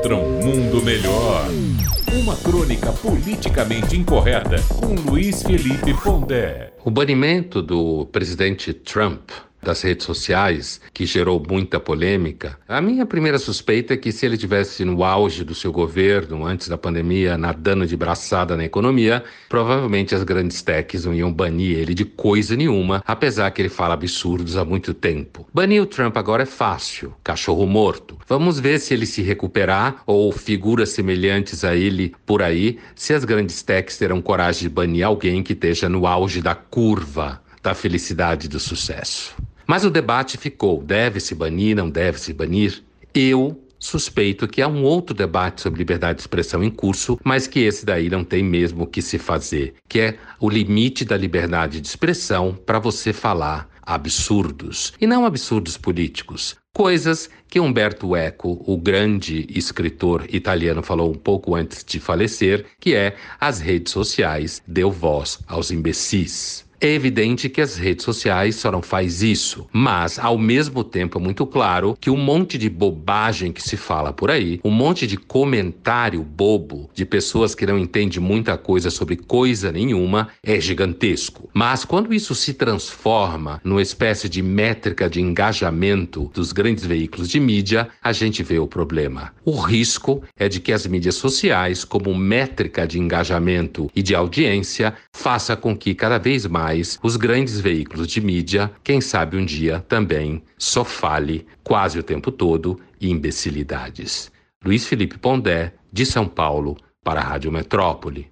contra um mundo melhor. Uma crônica politicamente incorreta com Luiz Felipe Pondé. O banimento do presidente Trump das redes sociais, que gerou muita polêmica. A minha primeira suspeita é que se ele tivesse no auge do seu governo, antes da pandemia, nadando de braçada na economia, provavelmente as grandes techs não iam banir ele de coisa nenhuma, apesar que ele fala absurdos há muito tempo. Banir o Trump agora é fácil, cachorro morto. Vamos ver se ele se recuperar ou figuras semelhantes a ele por aí, se as grandes techs terão coragem de banir alguém que esteja no auge da curva da felicidade e do sucesso. Mas o debate ficou: deve-se banir, não deve-se banir? Eu suspeito que há um outro debate sobre liberdade de expressão em curso, mas que esse daí não tem mesmo o que se fazer, que é o limite da liberdade de expressão para você falar absurdos, e não absurdos políticos, coisas que Umberto Eco, o grande escritor italiano, falou um pouco antes de falecer, que é as redes sociais deu voz aos imbecis. É evidente que as redes sociais só não faz isso, mas ao mesmo tempo é muito claro que um monte de bobagem que se fala por aí, um monte de comentário bobo de pessoas que não entendem muita coisa sobre coisa nenhuma é gigantesco. Mas quando isso se transforma numa espécie de métrica de engajamento dos grandes veículos de mídia, a gente vê o problema. O risco é de que as mídias sociais, como métrica de engajamento e de audiência, faça com que cada vez mais mais os grandes veículos de mídia, quem sabe um dia também só fale quase o tempo todo imbecilidades. Luiz Felipe Pondé, de São Paulo, para a Rádio Metrópole.